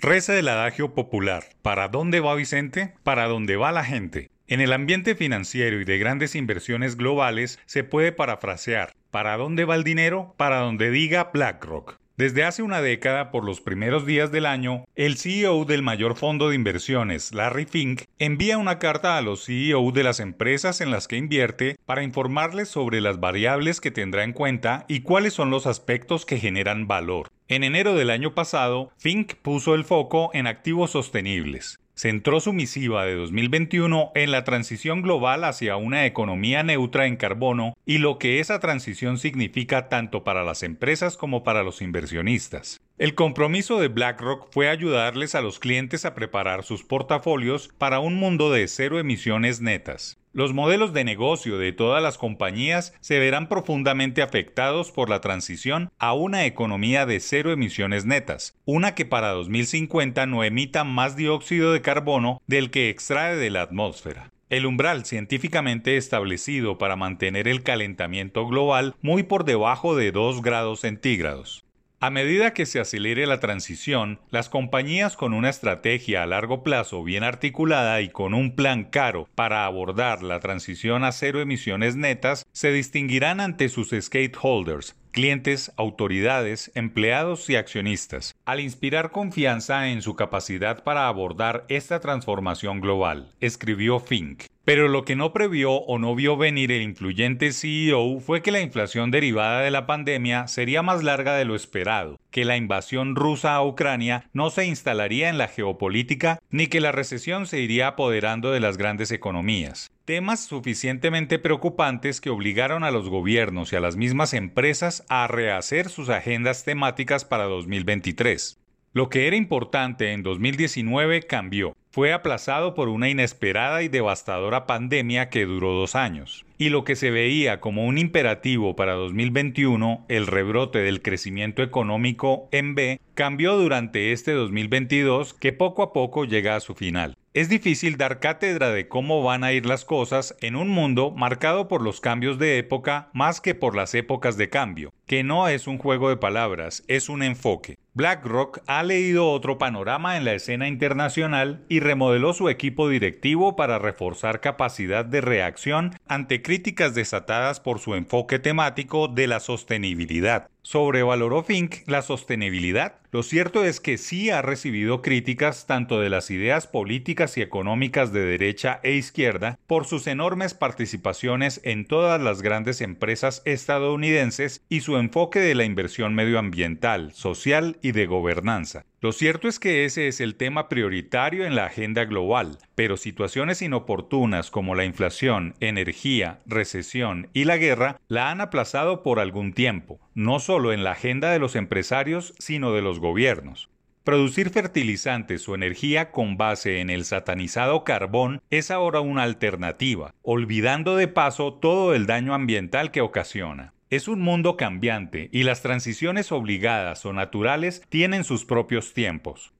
Reza el adagio popular, ¿para dónde va Vicente? Para dónde va la gente. En el ambiente financiero y de grandes inversiones globales se puede parafrasear, ¿para dónde va el dinero? Para donde diga BlackRock. Desde hace una década, por los primeros días del año, el CEO del mayor fondo de inversiones, Larry Fink, envía una carta a los CEO de las empresas en las que invierte para informarles sobre las variables que tendrá en cuenta y cuáles son los aspectos que generan valor. En enero del año pasado, Fink puso el foco en activos sostenibles centró su misiva de 2021 en la transición global hacia una economía neutra en carbono y lo que esa transición significa tanto para las empresas como para los inversionistas. El compromiso de BlackRock fue ayudarles a los clientes a preparar sus portafolios para un mundo de cero emisiones netas. Los modelos de negocio de todas las compañías se verán profundamente afectados por la transición a una economía de cero emisiones netas, una que para 2050 no emita más dióxido de carbono del que extrae de la atmósfera. El umbral científicamente establecido para mantener el calentamiento global muy por debajo de 2 grados centígrados. A medida que se acelere la transición, las compañías con una estrategia a largo plazo bien articulada y con un plan caro para abordar la transición a cero emisiones netas se distinguirán ante sus stakeholders, clientes, autoridades, empleados y accionistas, al inspirar confianza en su capacidad para abordar esta transformación global, escribió Fink. Pero lo que no previó o no vio venir el influyente CEO fue que la inflación derivada de la pandemia sería más larga de lo esperado, que la invasión rusa a Ucrania no se instalaría en la geopolítica ni que la recesión se iría apoderando de las grandes economías. Temas suficientemente preocupantes que obligaron a los gobiernos y a las mismas empresas a rehacer sus agendas temáticas para 2023. Lo que era importante en 2019 cambió fue aplazado por una inesperada y devastadora pandemia que duró dos años. Y lo que se veía como un imperativo para 2021, el rebrote del crecimiento económico en B, cambió durante este 2022 que poco a poco llega a su final. Es difícil dar cátedra de cómo van a ir las cosas en un mundo marcado por los cambios de época más que por las épocas de cambio, que no es un juego de palabras, es un enfoque. BlackRock ha leído otro panorama en la escena internacional y remodeló su equipo directivo para reforzar capacidad de reacción ante críticas desatadas por su enfoque temático de la sostenibilidad. Sobrevaloró Fink la sostenibilidad. Lo cierto es que sí ha recibido críticas tanto de las ideas políticas y económicas de derecha e izquierda por sus enormes participaciones en todas las grandes empresas estadounidenses y su enfoque de la inversión medioambiental, social y de gobernanza. Lo cierto es que ese es el tema prioritario en la agenda global, pero situaciones inoportunas como la inflación, energía, recesión y la guerra la han aplazado por algún tiempo, no solo en la agenda de los empresarios, sino de los gobiernos. Producir fertilizantes o energía con base en el satanizado carbón es ahora una alternativa, olvidando de paso todo el daño ambiental que ocasiona. Es un mundo cambiante y las transiciones obligadas o naturales tienen sus propios tiempos.